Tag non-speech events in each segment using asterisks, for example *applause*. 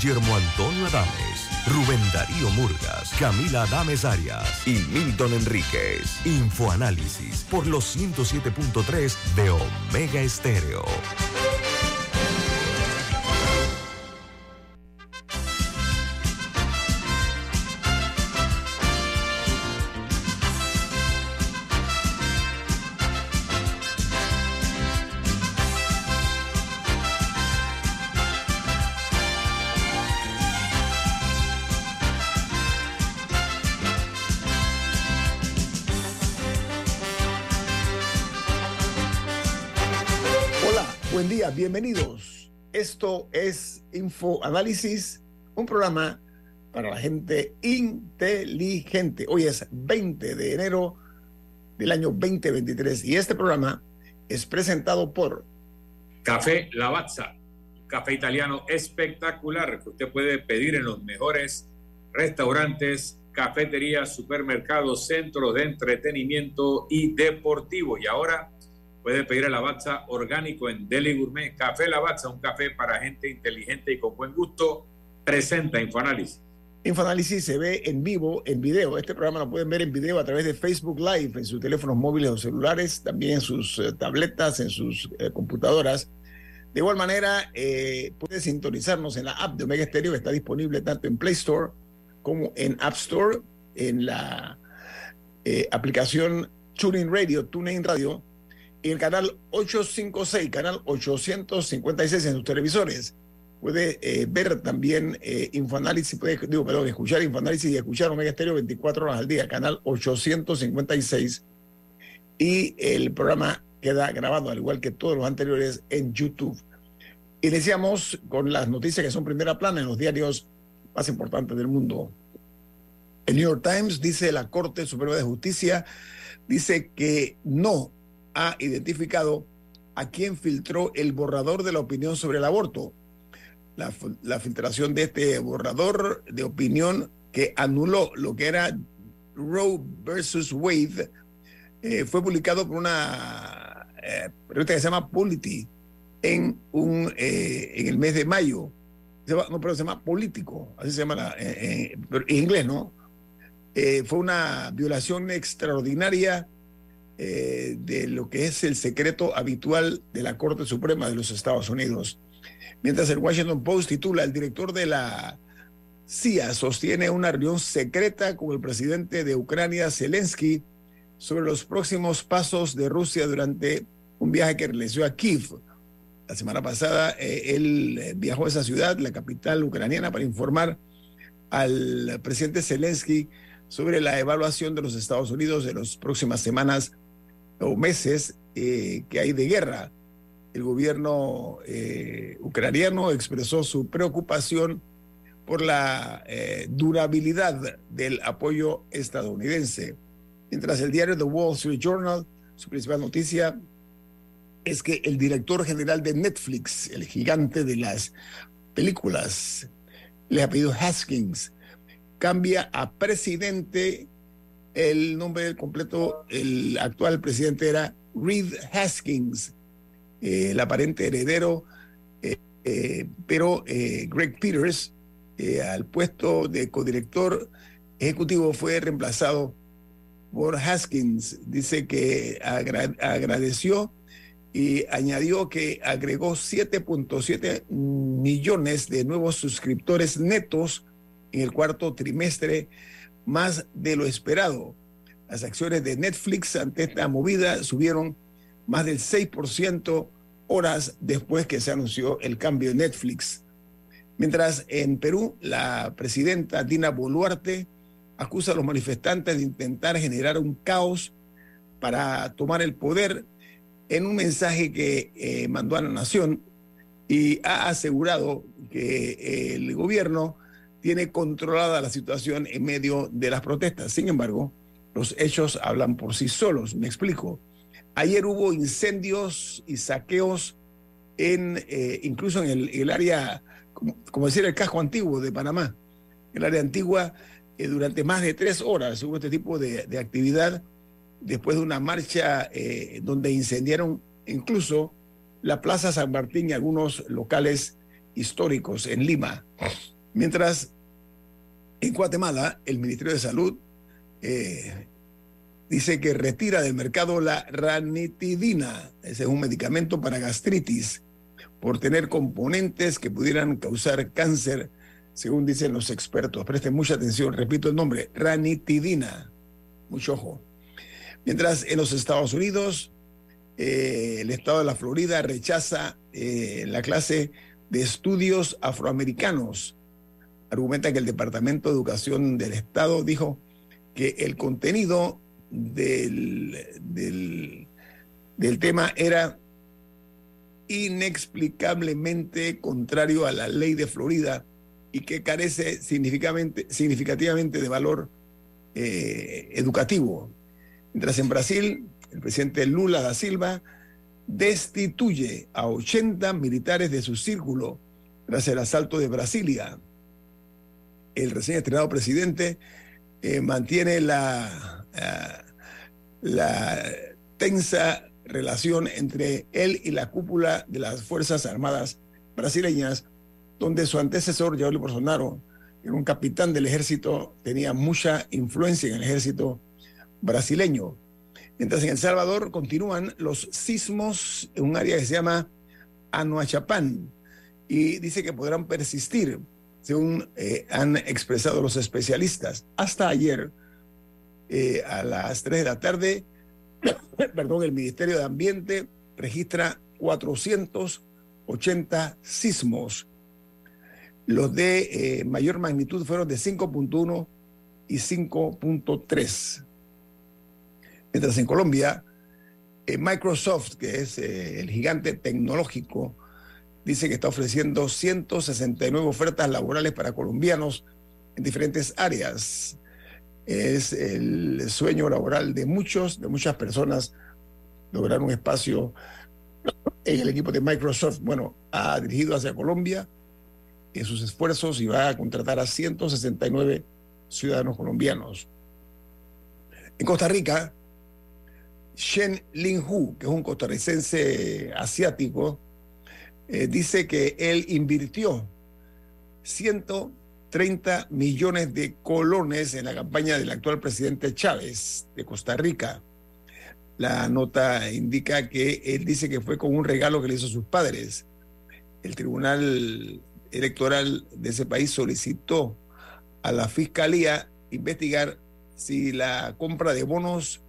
Guillermo Antonio Adames, Rubén Darío Murgas, Camila Adames Arias y Milton Enríquez. Infoanálisis por los 107.3 de Omega Estéreo. Bienvenidos. Esto es Info Análisis, un programa para la gente inteligente. Hoy es 20 de enero del año 2023 y este programa es presentado por Café Lavazza, café italiano espectacular que usted puede pedir en los mejores restaurantes, cafeterías, supermercados, centros de entretenimiento y deportivo. Y ahora Puede pedir el Lavazza orgánico en Deli Gourmet. Café Lavazza, un café para gente inteligente y con buen gusto. Presenta Infoanálisis. Infoanálisis se ve en vivo, en video. Este programa lo pueden ver en video a través de Facebook Live, en sus teléfonos móviles o celulares, también en sus eh, tabletas, en sus eh, computadoras. De igual manera, eh, puede sintonizarnos en la app de Omega Stereo, que está disponible tanto en Play Store como en App Store, en la aplicación TuneIn Radio, TuneIn Radio, y el canal 856, canal 856 en sus televisores. Puede eh, ver también eh, Infoanálisis, puede, digo, perdón, escuchar Infoanálisis y escuchar Omega Estéreo 24 horas al día, canal 856. Y el programa queda grabado, al igual que todos los anteriores, en YouTube. Iniciamos con las noticias que son primera plana en los diarios más importantes del mundo. El New York Times dice la Corte Suprema de Justicia dice que no ha identificado a quien filtró el borrador de la opinión sobre el aborto. La, filtración de este borrador de opinión que anuló lo que era Roe versus Wade eh, fue publicado por una eh, que se llama Polity en, un, eh, en el mes de mayo. no, pero se llama Político, así se llama en inglés, ¿no? fue una violación extraordinaria eh, de lo que es el secreto habitual de la Corte Suprema de los Estados Unidos. Mientras el Washington Post titula, el director de la CIA sostiene una reunión secreta con el presidente de Ucrania, Zelensky, sobre los próximos pasos de Rusia durante un viaje que realizó a Kiev. La semana pasada eh, él eh, viajó a esa ciudad, la capital ucraniana, para informar al presidente Zelensky sobre la evaluación de los Estados Unidos en las próximas semanas o meses eh, que hay de guerra. El gobierno eh, ucraniano expresó su preocupación por la eh, durabilidad del apoyo estadounidense. Mientras el diario The Wall Street Journal, su principal noticia es que el director general de Netflix, el gigante de las películas, le ha pedido Haskins, cambia a presidente el nombre completo, el actual presidente era Reed Haskins, eh, el aparente heredero, eh, eh, pero Greg Peters, al puesto de codirector ejecutivo, fue reemplazado por Haskins. Dice que agradeció y añadió que agregó 7.7 millones de nuevos suscriptores netos en el cuarto trimestre más de lo esperado. Las acciones de Netflix ante esta movida subieron más del 6% horas después que se anunció el cambio de Netflix. Mientras en Perú, la presidenta Dina Boluarte acusa a los manifestantes de intentar generar un caos para tomar el poder en un mensaje que eh, mandó a la nación y ha asegurado que el gobierno tiene controlada la situación en medio de las protestas. Sin embargo, los hechos hablan por sí solos. Me explico. Ayer hubo incendios y saqueos en, eh, incluso en el, área, como, decir, el casco antiguo de Panamá. El área antigua, eh, durante más de tres horas hubo este tipo de, actividad después de una marcha eh, donde incendiaron incluso la Plaza San Martín y algunos locales históricos en Lima. Mientras en Guatemala el Ministerio de Salud eh, dice que retira del mercado la ranitidina. Ese es un medicamento para gastritis por tener componentes que pudieran causar cáncer, según dicen los expertos. Presten mucha atención, repito el nombre, ranitidina. Mucho ojo. Mientras en los Estados Unidos, eh, el estado de la Florida rechaza eh, la clase de estudios afroamericanos. Argumenta que el Departamento de Educación del Estado dijo que el contenido del, del, tema era inexplicablemente contrario a la ley de Florida y que carece significativamente de valor eh, educativo. Mientras en Brasil, el presidente Lula da Silva destituye a 80 militares de su círculo tras el asalto de Brasilia. El recién estrenado presidente eh, mantiene la, eh, la tensa relación entre él y la cúpula de las Fuerzas Armadas brasileñas, donde su antecesor, Jair Bolsonaro, era un capitán del ejército, tenía mucha influencia en el ejército brasileño. Mientras en El Salvador continúan los sismos en un área que se llama Anuachapán y dice que podrán persistir, según eh, han expresado los especialistas. Hasta ayer, eh, a las 3 de la tarde, *coughs* perdón, el Ministerio de Ambiente registra 480 sismos. Los de eh, mayor magnitud fueron de 5.1 y 5.3. Mientras en Colombia, Microsoft, que es el gigante tecnológico, dice que está ofreciendo 169 ofertas laborales para colombianos en diferentes áreas es el sueño laboral de muchos, de muchas personas, lograr un espacio en el equipo de Microsoft. Bueno, ha dirigido hacia Colombia en sus esfuerzos y va a contratar a 169 ciudadanos colombianos. En Costa Rica, Shen Lin Hu, que es un costarricense asiático, eh, dice que él invirtió 100 30 millones de colones en la campaña del actual presidente Chávez de Costa Rica. La nota indica que él dice que fue con un regalo que le hizo a sus padres. El Tribunal Electoral de ese país solicitó a la Fiscalía investigar si la compra de bonos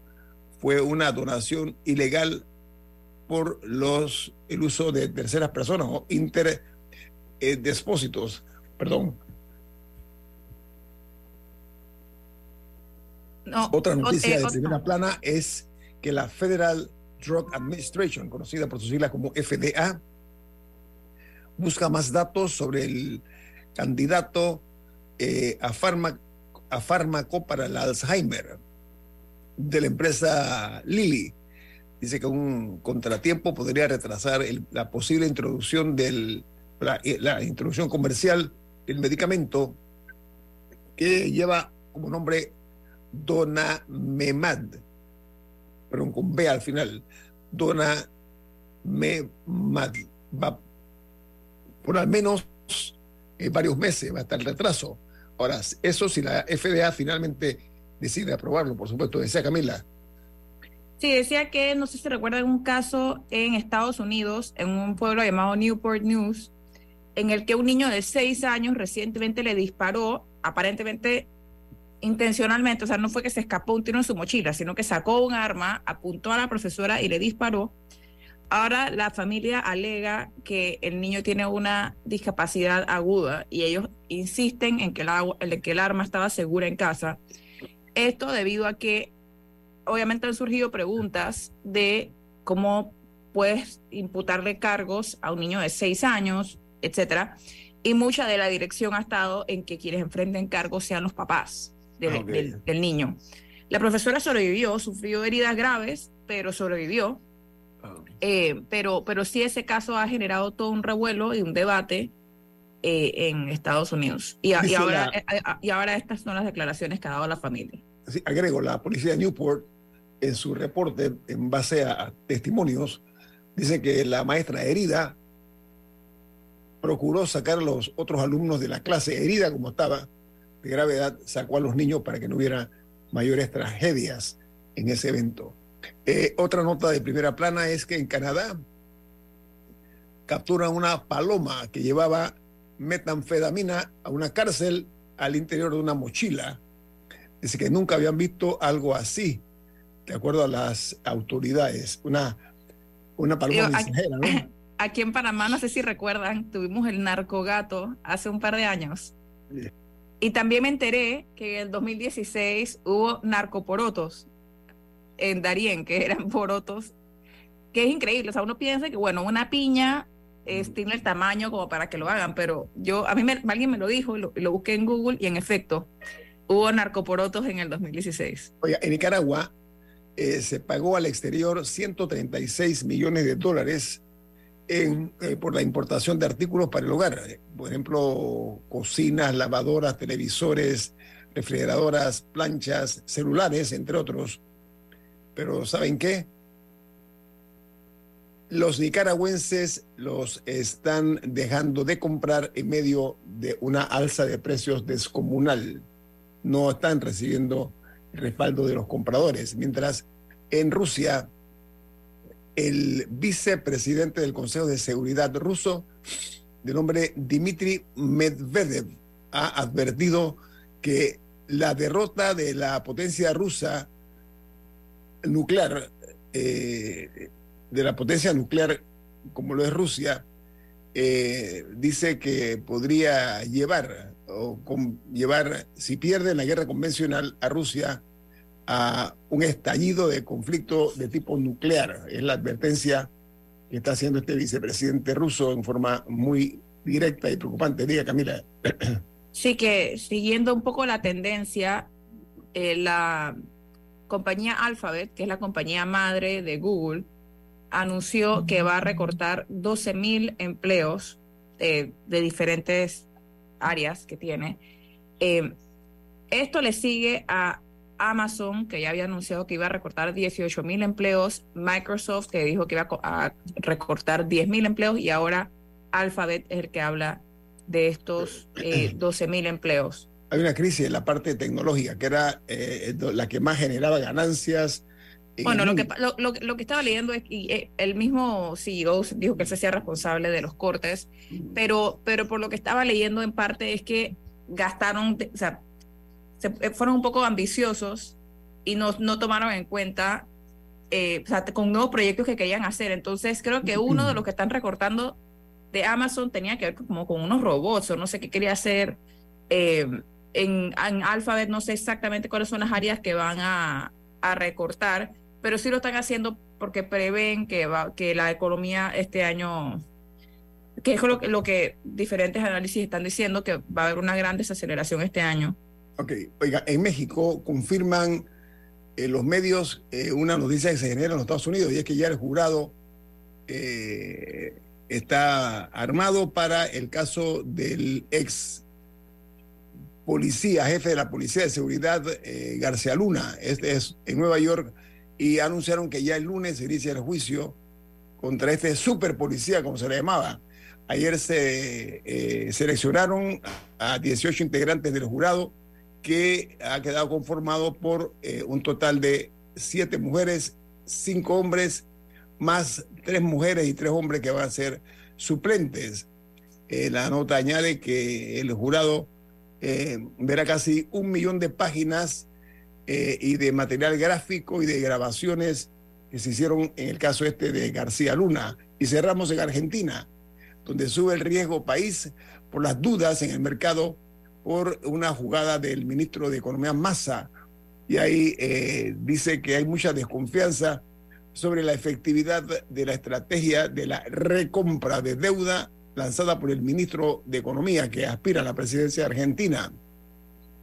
fue una donación ilegal por los el uso de terceras personas o interdespósitos, perdón, Otra noticia de primera plana es que la Federal Drug Administration, conocida por sus siglas como FDA, busca más datos sobre el candidato eh, a, a fármaco para el Alzheimer de la empresa Lilly. Dice que un contratiempo podría retrasar la posible introducción del la introducción comercial del medicamento que lleva como nombre Dona Memad, pero con B al final, Dona Memad. Va por al menos eh, varios meses, va a estar el retraso. Ahora, eso si la FDA finalmente decide aprobarlo, por supuesto, decía Camila. Sí, decía que, no sé si recuerdan un caso en Estados Unidos, en un pueblo llamado Newport News, en el que un niño de seis años recientemente le disparó, aparentemente intencionalmente, o sea, no fue que se escapó un tiro en su mochila, sino que sacó un arma, apuntó a la profesora y le disparó. Ahora la familia alega que el niño tiene una discapacidad aguda y ellos insisten en que, el, que el arma estaba segura en casa. Esto debido a que obviamente han surgido preguntas de cómo puedes imputarle cargos a un niño de seis años, etcétera. Y mucha de la dirección ha estado en que quienes enfrenten cargos sean los papás. Del, niño. La profesora sobrevivió, sufrió heridas graves, pero sobrevivió. Eh, pero, pero sí ese caso ha generado todo un revuelo y un debate eh, en Estados Unidos. Y, ahora, eh, y ahora estas son las declaraciones que ha dado la familia. Agrego, la policía de Newport, en su reporte, en base a testimonios, dice que la maestra herida procuró sacar a los otros alumnos de la clase, herida como estaba, de gravedad, sacó a los niños para que no hubiera mayores tragedias en ese evento. Eh, otra nota de primera plana es que en Canadá capturan una paloma que llevaba metanfetamina a una cárcel al interior de una mochila. Dice que nunca habían visto algo así, de acuerdo a las autoridades. Una, una paloma mensajera, ¿no? *clears throat* Aquí en Panamá, no sé si recuerdan, tuvimos el narcogato hace un par de años. Y también me enteré que en el 2016 hubo narcoporotos en Darien, que eran *laughs* porotos, que es increíble. O sea, uno piensa que, bueno, una piña tiene el tamaño como para que lo hagan, pero yo, a mí me, alguien me lo dijo y lo, busqué en Google y en efecto, hubo narcoporotos en el 2016. Oye, en Nicaragua eh, se pagó al exterior 136 millones de dólares eh, por la importación de artículos para el hogar. Por ejemplo, cocinas, lavadoras, televisores, refrigeradoras, planchas, celulares, entre otros. Pero ¿saben qué? Los nicaragüenses los están dejando de comprar en medio de una alza de precios descomunal. No están recibiendo respaldo de los compradores. Mientras en Rusia, el vicepresidente del Consejo de Seguridad ruso, de nombre Dmitry Medvedev, ha advertido que la derrota de la potencia rusa nuclear, eh, de la potencia nuclear como lo es Rusia, eh, dice que podría llevar, o llevar, si pierde la guerra convencional, a Rusia a un estallido de conflicto de tipo nuclear. Es la advertencia que está haciendo este vicepresidente ruso en forma muy directa y preocupante. Diga, Camila. Sí, que siguiendo un poco la tendencia, eh, la compañía Alphabet, que es la compañía madre de Google, anunció que va a recortar 12 mil empleos eh, de diferentes áreas que tiene. Eh, esto le sigue a Amazon, que ya había anunciado que iba a recortar 18 mil empleos, Microsoft, que dijo que iba a recortar 10 mil empleos, y ahora Alphabet es el que habla de estos *clears throat* 12 mil empleos. Hay una crisis en la parte tecnológica, que era eh, la que más generaba ganancias. Bueno, lo que, lo, que estaba leyendo es que eh, el mismo CEO dijo que él se hacía responsable de los cortes, pero, pero por lo que estaba leyendo en parte es que gastaron, o sea, se, eh, fueron un poco ambiciosos y no, no tomaron en cuenta, sea, con nuevos proyectos que querían hacer. Entonces, creo que uno de los que están recortando de Amazon tenía que ver como con unos robots o no sé qué quería hacer. Eh, en, Alphabet no sé exactamente cuáles son las áreas que van a, recortar, pero sí lo están haciendo porque prevén que, va, que la economía este año, que es lo, lo que diferentes análisis están diciendo, que va a haber una gran desaceleración este año. Ok, oiga, en México confirman eh, los medios eh, una noticia que se genera en los Estados Unidos y es que ya el jurado eh, está armado para el caso del ex policía, jefe de la Policía de Seguridad, García Luna, este es en Nueva York, y anunciaron que ya el lunes se inicia el juicio contra este super policía, como se le llamaba. Ayer se seleccionaron a 18 integrantes del jurado, que ha quedado conformado por eh, un total de siete mujeres, cinco hombres, más tres mujeres y tres hombres que van a ser suplentes. la nota añade que el jurado eh, verá casi un millón de páginas eh, y de material gráfico y de grabaciones que se hicieron en el caso este de García Luna. Y cerramos en Argentina, donde sube el riesgo país por las dudas en el mercado por una jugada del ministro de Economía Massa. Y ahí eh, dice que hay mucha desconfianza sobre la efectividad de la estrategia de la recompra de deuda lanzada por el ministro de Economía que aspira a la presidencia de Argentina.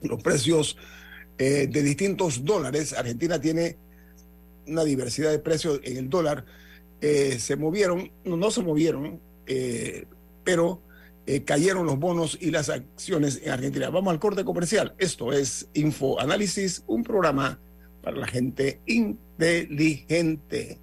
Los precios eh, de distintos dólares, Argentina tiene una diversidad de precios en el dólar, eh, se movieron, no, no se movieron, eh, pero cayeron los bonos y las acciones en Argentina. Vamos al corte comercial. Esto es Info Análisis, un programa para la gente inteligente.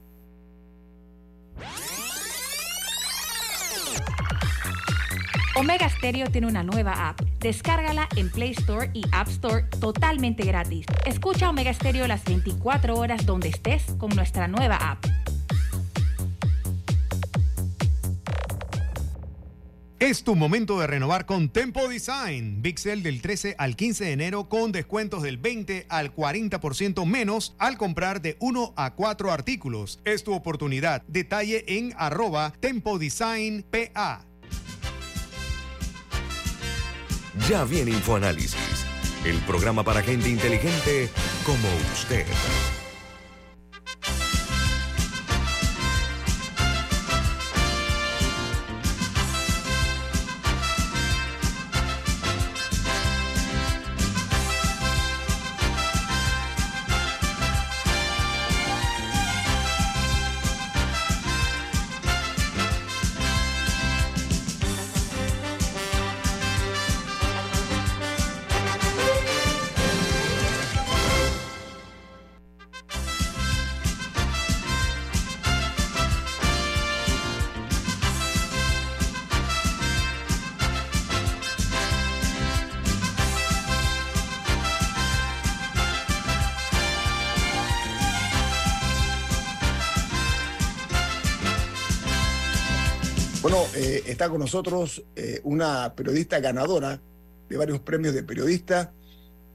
Omega Stereo tiene una nueva app. Descárgala en Play Store y App Store totalmente gratis. Escucha Omega Stereo las 24 horas donde estés con nuestra nueva app. Es tu momento de renovar con Tempo Design. Big Sale del 13 al 15 de enero con descuentos del 20 al 40% menos al comprar de 1 a 4 artículos. Es tu oportunidad. Detalle en arroba Tempo Design PA. Ya viene InfoAnálisis, el programa para gente inteligente como usted. Está con nosotros eh, una periodista ganadora de varios premios de periodista.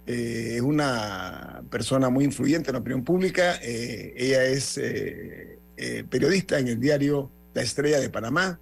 Eh, es una persona muy influyente en la opinión pública. Eh, ella es periodista en el diario La Estrella de Panamá.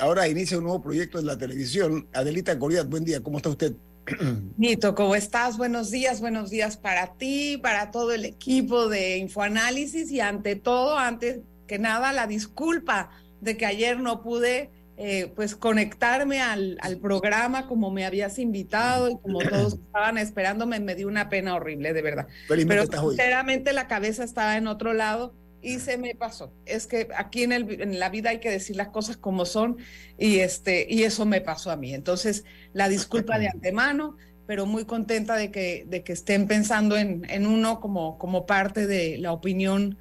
ahora inicia un nuevo proyecto en la televisión. Adelita Goliat, buen día. ¿Cómo está usted? *clears throat* Nito, ¿cómo estás? Buenos días, buenos días para ti, para todo el equipo de Infoanálisis y ante todo, antes que nada, la disculpa de que ayer no pude eh, pues conectarme al, al, programa como me habías invitado y como todos *clears throat* estaban esperándome, me dio una pena horrible, de verdad. Pero sinceramente la cabeza estaba en otro lado y se me pasó. Es que aquí en, el, en, la vida hay que decir las cosas como son y, este, y eso me pasó a mí. Entonces, la disculpa de antemano, pero muy contenta de que, de que estén pensando en, en uno como, como parte de la opinión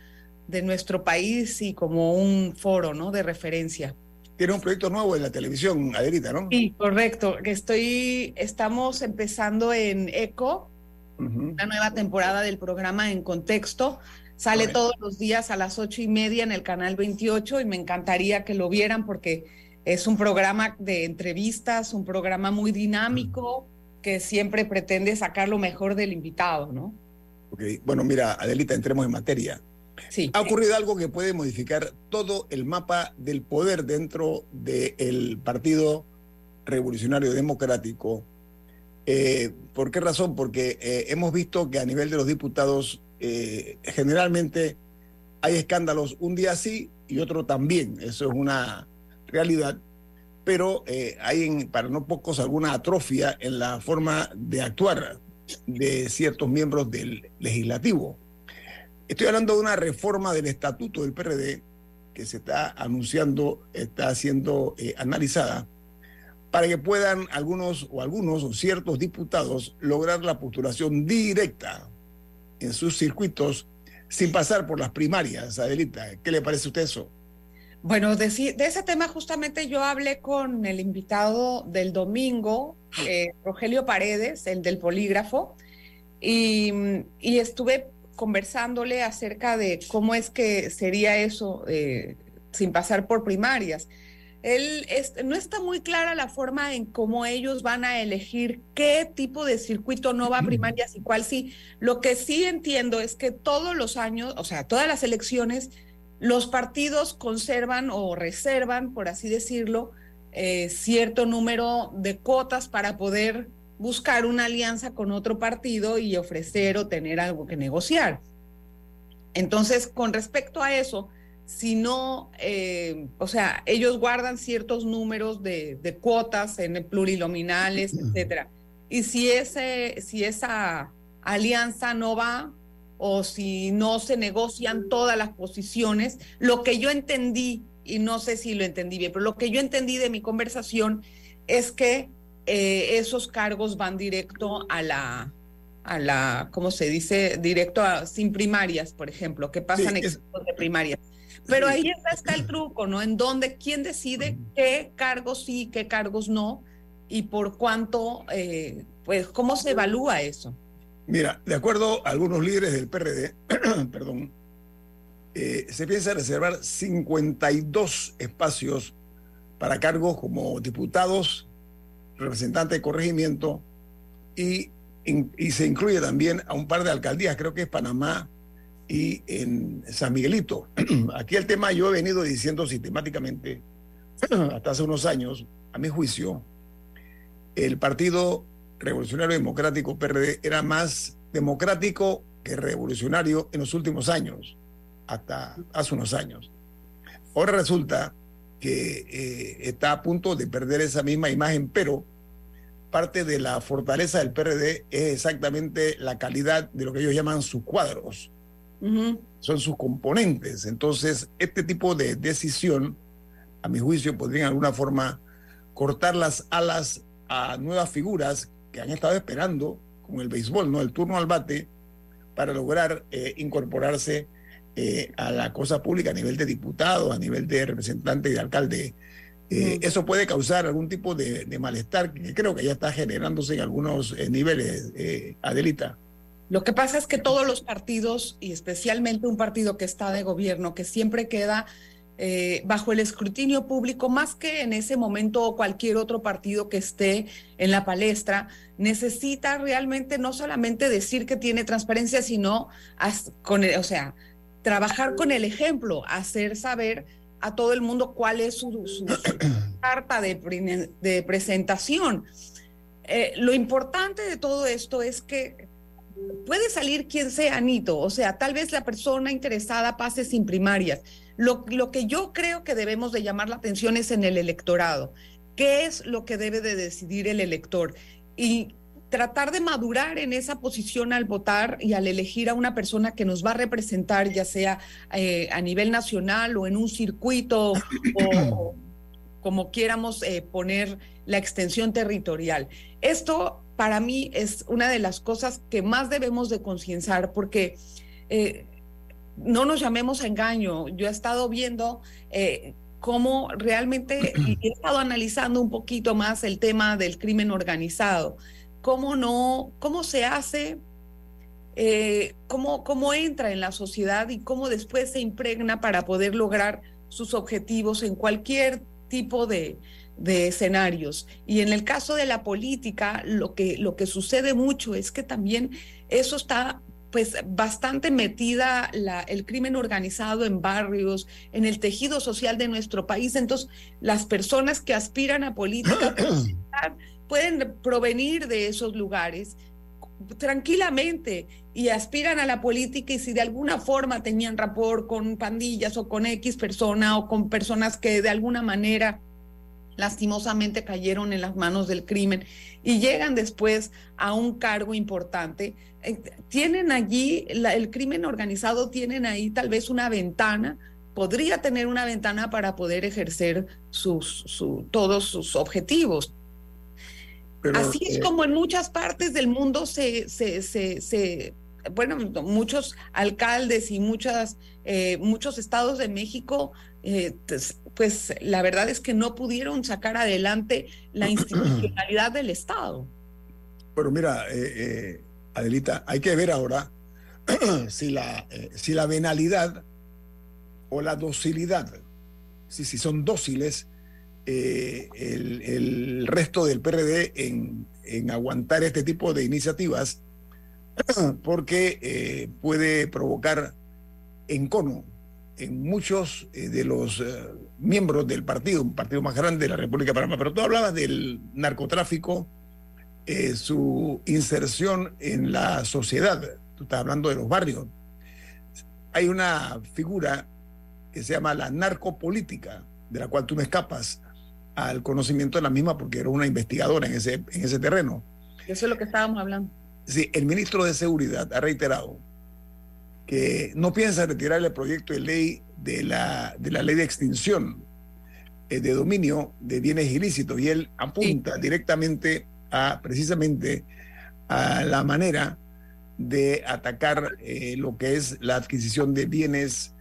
de nuestro país y como un foro ¿no? de referencia tiene un proyecto nuevo en la televisión, Adelita, ¿no? Sí, correcto. Estoy, estamos empezando en ECO, la nueva temporada del programa En Contexto. Sale todos los días a las ocho y media en el canal 28 y me encantaría que lo vieran porque es un programa de entrevistas, un programa muy dinámico que siempre pretende sacar lo mejor del invitado, ¿no? Ok, bueno, mira, Adelita, entremos en materia. Ha ocurrido algo que puede modificar todo el mapa del poder dentro del Partido Revolucionario Democrático. Eh, ¿Por qué razón? Porque eh, hemos visto que a nivel de los diputados eh, generalmente hay escándalos un día sí y otro también. Eso es una realidad. Pero hay para no pocos alguna atrofia en la forma de actuar de ciertos miembros del legislativo. Estoy hablando de una reforma del estatuto del PRD que se está anunciando, está siendo eh, analizada, para que puedan algunos o algunos o ciertos diputados lograr la postulación directa en sus circuitos sin pasar por las primarias. Adelita, ¿qué le parece a usted eso? Bueno, de, ese tema justamente yo hablé con el invitado del domingo, eh, Rogelio Paredes, el del polígrafo, y, y estuve conversándole acerca de cómo es que sería eso eh, sin pasar por primarias. Él no está muy clara la forma en cómo ellos van a elegir qué tipo de circuito no va a primarias y cuál sí. Lo que sí entiendo es que todos los años, o sea, todas las elecciones, los partidos conservan o reservan, por así decirlo, eh, cierto número de cuotas para poder buscar una alianza con otro partido y ofrecer o tener algo que negociar. Entonces, con respecto a eso, si no, eh, o sea, ellos guardan ciertos números de, cuotas en plurinominales, etcétera. Y si, ese, si esa alianza no va o si no se negocian todas las posiciones, lo que yo entendí, y no sé si lo entendí bien, pero lo que yo entendí de mi conversación es que eh, esos cargos van directo a la, a la, ¿cómo se dice? Directo a, sin primarias, por ejemplo, que pasan sí, de primarias. Pero ahí está el truco, ¿no? En donde, quién decide qué cargos sí, qué cargos no, y por cuánto, eh, pues, ¿cómo se evalúa eso? Mira, de acuerdo a algunos líderes del PRD, *clears throat* perdón, eh, se piensa reservar 52 espacios para cargos como diputados, representantes de corregimiento y, y se incluye también a un par de alcaldías, creo que es Panamá y en San Miguelito. *clears throat* Aquí el tema yo he venido diciendo sistemáticamente *clears throat* hasta hace unos años, a mi juicio, el Partido Revolucionario Democrático PRD era más democrático que revolucionario en los últimos años, hasta hace unos años. Ahora resulta que eh, está a punto de perder esa misma imagen, pero parte de la fortaleza del PRD es exactamente la calidad de lo que ellos llaman sus cuadros. Son sus componentes. Entonces, este tipo de decisión, a mi juicio, podría en alguna forma cortar las alas a nuevas figuras que han estado esperando con el béisbol, ¿no? El turno al bate para lograr eh, incorporarse eh, a la cosa pública a nivel de diputado, a nivel de representante y de alcalde. Eh, eso puede causar algún tipo de, malestar que creo que ya está generándose en algunos niveles, Adelita. Lo que pasa es que todos los partidos, y especialmente un partido que está de gobierno, que siempre queda eh, bajo el escrutinio público, más que en ese momento cualquier otro partido que esté en la palestra, necesita realmente no solamente decir que tiene transparencia, sino con o sea, trabajar con el ejemplo, hacer saber a todo el mundo cuál es su, *clears throat* carta de, de presentación. Eh, lo importante de todo esto es que puede salir quien sea, Anito, o sea, tal vez la persona interesada pase sin primarias, lo, que yo creo que debemos de llamar la atención es en el electorado. ¿Qué es lo que debe de decidir el elector? Y tratar de madurar en esa posición al votar y al elegir a una persona que nos va a representar, ya sea eh, a nivel nacional o en un circuito o, como quieramos eh, poner la extensión territorial. Esto para mí es una de las cosas que más debemos de concienciar porque eh, no nos llamemos a engaño. Yo he estado viendo cómo realmente he estado analizando un poquito más el tema del crimen organizado. Cómo no, cómo se hace, eh, cómo, cómo entra en la sociedad y cómo después se impregna para poder lograr sus objetivos en cualquier tipo de, de escenarios. Y en el caso de la política, lo que, lo que sucede mucho es que también eso está pues bastante metida la, el crimen organizado en barrios, en el tejido social de nuestro país. Entonces, las personas que aspiran a política *clears throat* pueden provenir de esos lugares tranquilamente y aspiran a la política y si de alguna forma tenían rapport con pandillas o con X persona o con personas que de alguna manera lastimosamente cayeron en las manos del crimen y llegan después a un cargo importante, eh, tienen allí, el crimen organizado tienen ahí tal vez una ventana, podría tener una ventana para poder ejercer sus, todos sus objetivos. Así es eh, como en muchas partes del mundo se, se, se, bueno, muchos alcaldes y muchas, eh, muchos estados de México pues, pues la verdad es que no pudieron sacar adelante la *clears throat* institucionalidad del Estado. Pero mira, eh, eh, Adelita, hay que ver ahora *clears throat* si, la, eh, si la venalidad o la docilidad, si, si son dóciles el, el, resto del PRD en, en, aguantar este tipo de iniciativas, *clears throat* porque puede provocar encono en muchos de los miembros del partido, un partido más grande de la República de Panamá. Pero tú hablabas del narcotráfico, eh, su inserción en la sociedad. Tú estás hablando de los barrios. Hay una figura que se llama la narcopolítica, de la cual tú no escapas al conocimiento de la misma porque era una investigadora en ese, en ese terreno. Eso es lo que estábamos hablando. Sí, el ministro de Seguridad ha reiterado que no piensa retirar el proyecto de ley de la, de la ley de extinción eh, de dominio de bienes ilícitos y él apunta directamente a precisamente a la manera de atacar eh, lo que es la adquisición de bienes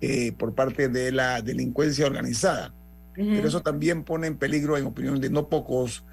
eh, por parte de la delincuencia organizada. Pero eso también pone en peligro, en opinión de no pocos,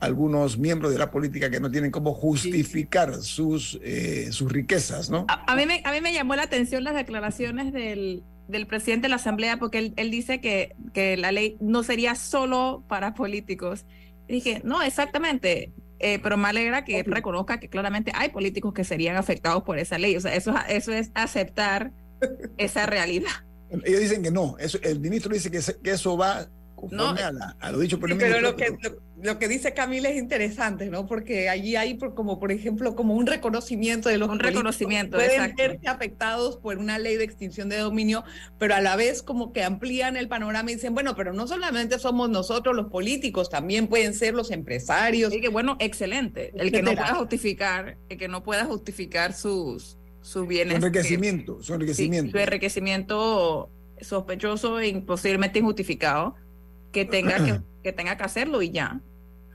algunos miembros de la política que no tienen cómo justificar sus, eh, sus riquezas, ¿no? A, mí me, a mí me llamó la atención las declaraciones del, del presidente de la Asamblea porque él, él dice que, que, la ley no sería solo para políticos. dije, no, exactamente, eh, pero me alegra que reconozca que claramente hay políticos que serían afectados por esa ley. O sea, eso, eso es aceptar *laughs* esa realidad. Ellos dicen que no, eso, el ministro dice que, que eso va no, a, lo dicho por el Pero lo que, lo, que dice Camila es interesante, ¿no? Porque allí hay como, por ejemplo, como un reconocimiento de los un reconocimiento, pueden verse afectados por una ley de extinción de dominio, pero a la vez como que amplían el panorama y dicen, bueno, pero no solamente somos nosotros los políticos, también pueden ser los empresarios. Y que bueno, excelente. El que no pueda justificar, el que no pueda justificar sus su bienes. Su enriquecimiento, su enriquecimiento. su enriquecimiento sospechoso e posiblemente injustificado, que tenga que, *clears throat* tenga que hacerlo y ya.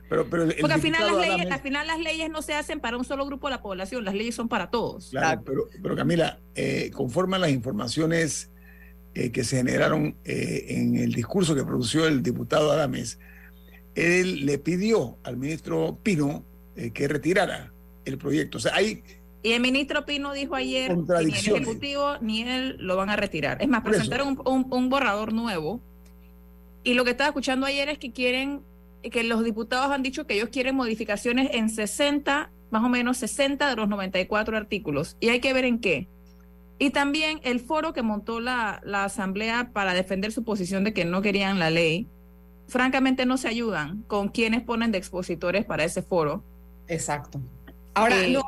Pero, pero Porque al final, las leyes, al final las leyes no se hacen para un solo grupo de la población, las leyes son para todos. Claro, pero, pero Camila, eh, conforme a las informaciones eh, que se generaron eh, en el discurso que produció el diputado Adames, él le pidió al ministro Pino que retirara el proyecto. O sea, hay y el ministro Pino dijo ayer que ni el Ejecutivo ni él lo van a retirar. Es más, presentaron un, borrador nuevo. Y lo que estaba escuchando ayer es que quieren, que los diputados han dicho que ellos quieren modificaciones en 60, más o menos 60 de los 94 artículos. Y hay que ver en qué. Y también el foro que montó la, la Asamblea para defender su posición de que no querían la ley, francamente no se ayudan con quienes ponen de expositores para ese foro. Exacto. Ahora, eh,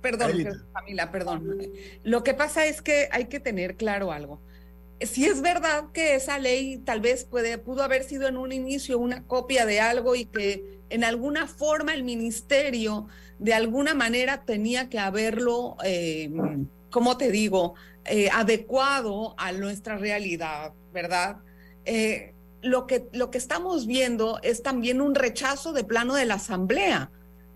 Perdón, Camila, perdón. Lo que pasa es que hay que tener claro algo. Si es verdad que esa ley tal vez puede, pudo haber sido en un inicio una copia de algo y que en alguna forma el ministerio de alguna manera tenía que haberlo, eh, ¿cómo te digo?, eh, adecuado a nuestra realidad, ¿verdad? Eh, lo, que, lo que estamos viendo es también un rechazo de plano de la Asamblea,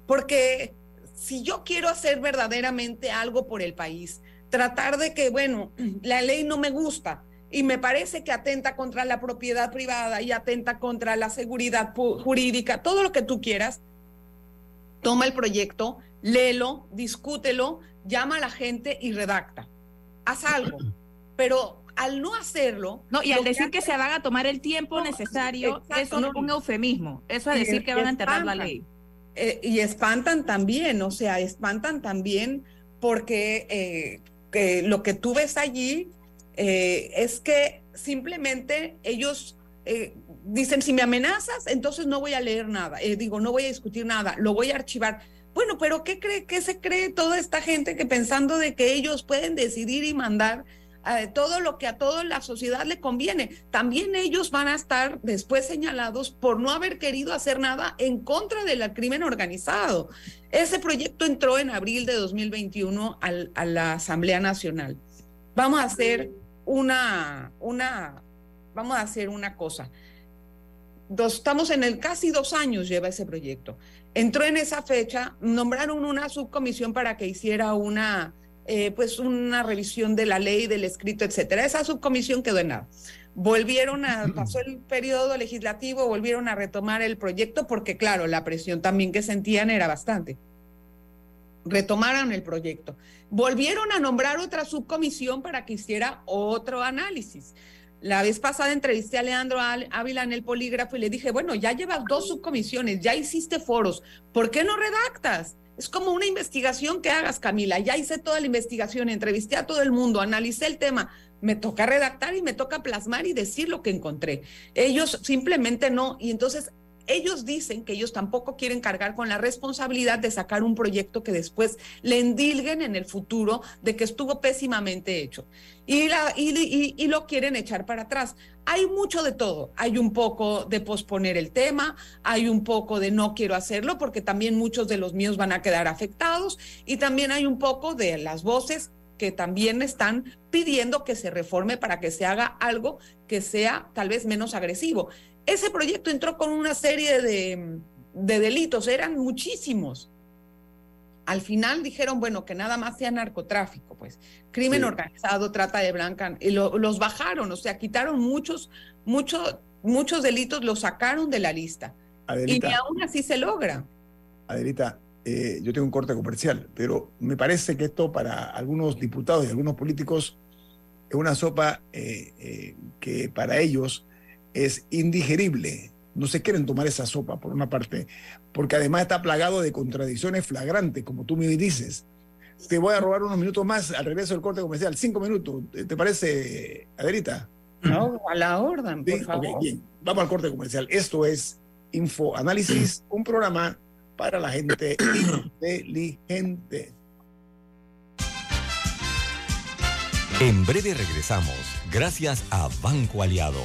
porque si yo quiero hacer verdaderamente algo por el país, tratar de que, bueno, *clears throat* la ley no me gusta y me parece que atenta contra la propiedad privada y atenta contra la seguridad jurídica, todo lo que tú quieras, toma el proyecto, léelo, discútelo, llama a la gente y redacta. Haz *clears throat* algo. Pero al no hacerlo. No, y al decir que, se van a tomar el tiempo necesario, eso es un eufemismo. Eso es decir que van a enterrar la ley. Eh, y espantan también, o sea, espantan también porque eh, lo que tú ves allí eh, es que simplemente ellos dicen, si me amenazas, entonces no voy a leer nada, digo, no voy a discutir nada, lo voy a archivar. Bueno, pero ¿qué cree, qué se cree toda esta gente que pensando de que ellos pueden decidir y mandar todo lo que a toda la sociedad le conviene. También ellos van a estar después señalados por no haber querido hacer nada en contra del crimen organizado. Ese proyecto entró en abril de 2021 a la Asamblea Nacional. Vamos a hacer una, una, vamos a hacer una cosa. estamos en el casi dos años lleva ese proyecto. Entró en esa fecha, nombraron una subcomisión para que hiciera una eh, pues una revisión de la ley, del escrito, etcétera. Esa subcomisión quedó en nada. Volvieron a, pasó el periodo legislativo, volvieron a retomar el proyecto porque, claro, la presión también que sentían era bastante. Retomaron el proyecto. Volvieron a nombrar otra subcomisión para que hiciera otro análisis. La vez pasada entrevisté a Leandro Ávila en el polígrafo y le dije, bueno, ya llevas dos subcomisiones, ya hiciste foros, ¿por qué no redactas? Es como una investigación que hagas, Camila. Ya hice toda la investigación, entrevisté a todo el mundo, analicé el tema. Me toca redactar y me toca plasmar y decir lo que encontré. Ellos simplemente no. Y entonces ellos dicen que ellos tampoco quieren cargar con la responsabilidad de sacar un proyecto que después le endilguen en el futuro de que estuvo pésimamente hecho. Y, y, lo quieren echar para atrás. Hay mucho de todo. Hay un poco de posponer el tema, hay un poco de no quiero hacerlo porque también muchos de los míos van a quedar afectados y también hay un poco de las voces que también están pidiendo que se reforme para que se haga algo que sea tal vez menos agresivo. Ese proyecto entró con una serie de, delitos, eran muchísimos. al final dijeron, bueno, que nada más sea narcotráfico, pues, crimen organizado, trata de blanca, y los bajaron, o sea, quitaron muchos, muchos, muchos delitos, los sacaron de la lista. y aún así se logra. Adelita, eh, yo tengo un corte comercial, pero me parece que esto para algunos diputados y algunos políticos es una sopa eh, eh, que para ellos es indigerible no se quieren tomar esa sopa, por una parte, porque además está plagado de contradicciones flagrantes, como tú me dices. Te voy a robar unos minutos más al regreso del corte comercial, cinco minutos. ¿Te parece, Adelita? No, a la orden, por favor. bien. Vamos al corte comercial. Esto es Info Análisis, *clears throat* un programa para la gente inteligente. En breve regresamos, gracias a Banco Aliado.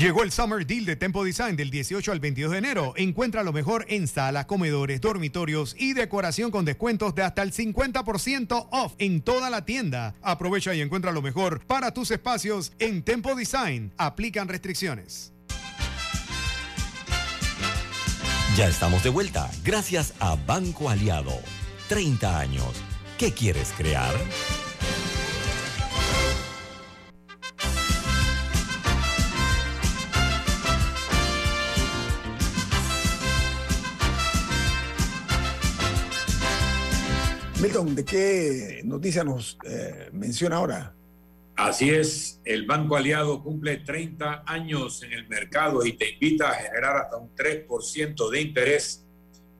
Llegó el Summer Deal de Tempo Design del 18 al 22 de enero. Encuentra lo mejor en salas, comedores, dormitorios y decoración con descuentos de hasta el 50% off en toda la tienda. Aprovecha y encuentra lo mejor para tus espacios en Tempo Design. Aplican restricciones. Ya estamos de vuelta gracias a Banco Aliado. 30 años. ¿Qué quieres crear? Milton, ¿de qué noticia nos eh, menciona ahora? Así es, el Banco Aliado cumple 30 años en el mercado y te invita a generar hasta un 3% de interés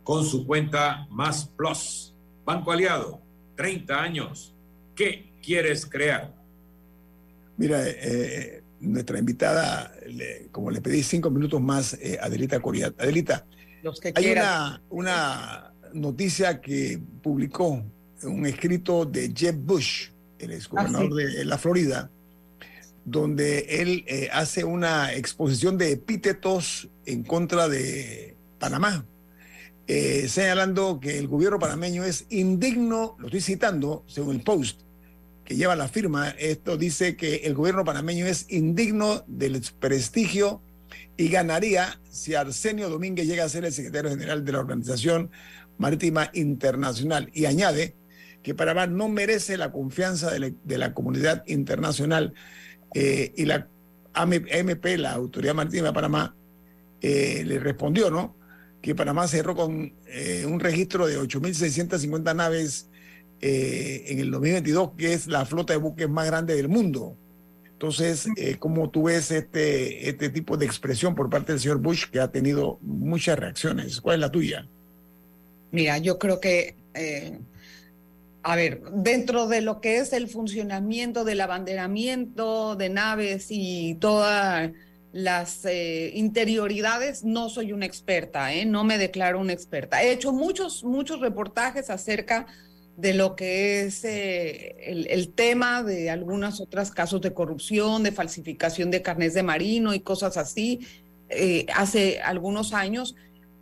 con su cuenta Más Plus. Banco Aliado, 30 años. ¿Qué quieres crear? Mira, eh, eh, nuestra invitada, como le pedí cinco minutos más, Adelita Coria. Adelita, hay una, una noticia que publicó un escrito de Jeb Bush, el exgobernador ah, de la Florida, donde él eh, hace una exposición de epítetos en contra de Panamá, eh, señalando que el gobierno panameño es indigno, lo estoy citando según el post que lleva la firma, esto dice que el gobierno panameño es indigno del prestigio y ganaría si Arsenio Domínguez llega a ser el secretario general de la organización Marítima Internacional y añade que Panamá no merece la confianza de la, comunidad internacional eh, y la AMP, la Autoridad Marítima de Panamá, eh, le respondió, ¿no? Que Panamá cerró con eh, un registro de 8.650 naves en el 2022, que es la flota de buques más grande del mundo. Entonces, ¿cómo tú ves este, este tipo de expresión por parte del señor Bush que ha tenido muchas reacciones? ¿Cuál es la tuya? Mira, yo creo que, eh, a ver, dentro de lo que es el funcionamiento del abanderamiento de naves y todas las eh, interioridades, no soy una experta, ¿eh? no me declaro una experta. He hecho muchos, muchos reportajes acerca de lo que es el, el, tema de algunos otros casos de corrupción, de falsificación de carnes de marino y cosas así, hace algunos años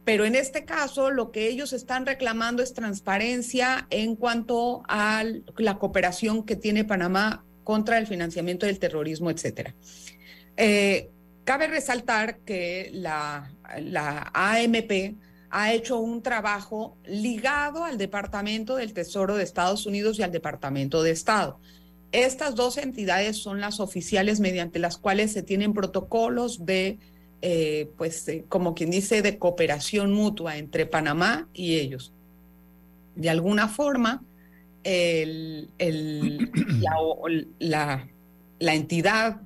pero en este caso lo que ellos están reclamando es transparencia en cuanto a la cooperación que tiene Panamá contra el financiamiento del terrorismo, etcétera. Eh, cabe resaltar que la, la AMP ha hecho un trabajo ligado al Departamento del Tesoro de Estados Unidos y al Departamento de Estado. Estas dos entidades son las oficiales mediante las cuales se tienen protocolos de eh, pues, eh, como quien dice, de cooperación mutua entre Panamá y ellos. De alguna forma, *clears throat* el, la, la, entidad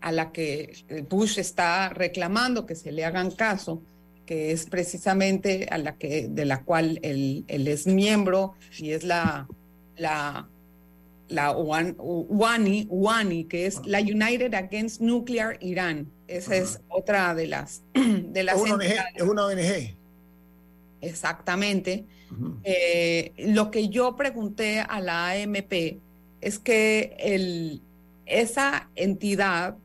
a la que Bush está reclamando que se le hagan caso, que es precisamente a la que, de la cual él, él es miembro y es la, la la UANI, que es la United Against Nuclear Iran. Esa es otra de las... *clears throat* De las es, una ONG, es una ONG. Exactamente. Eh, lo que yo pregunté a la AMP es que el, esa entidad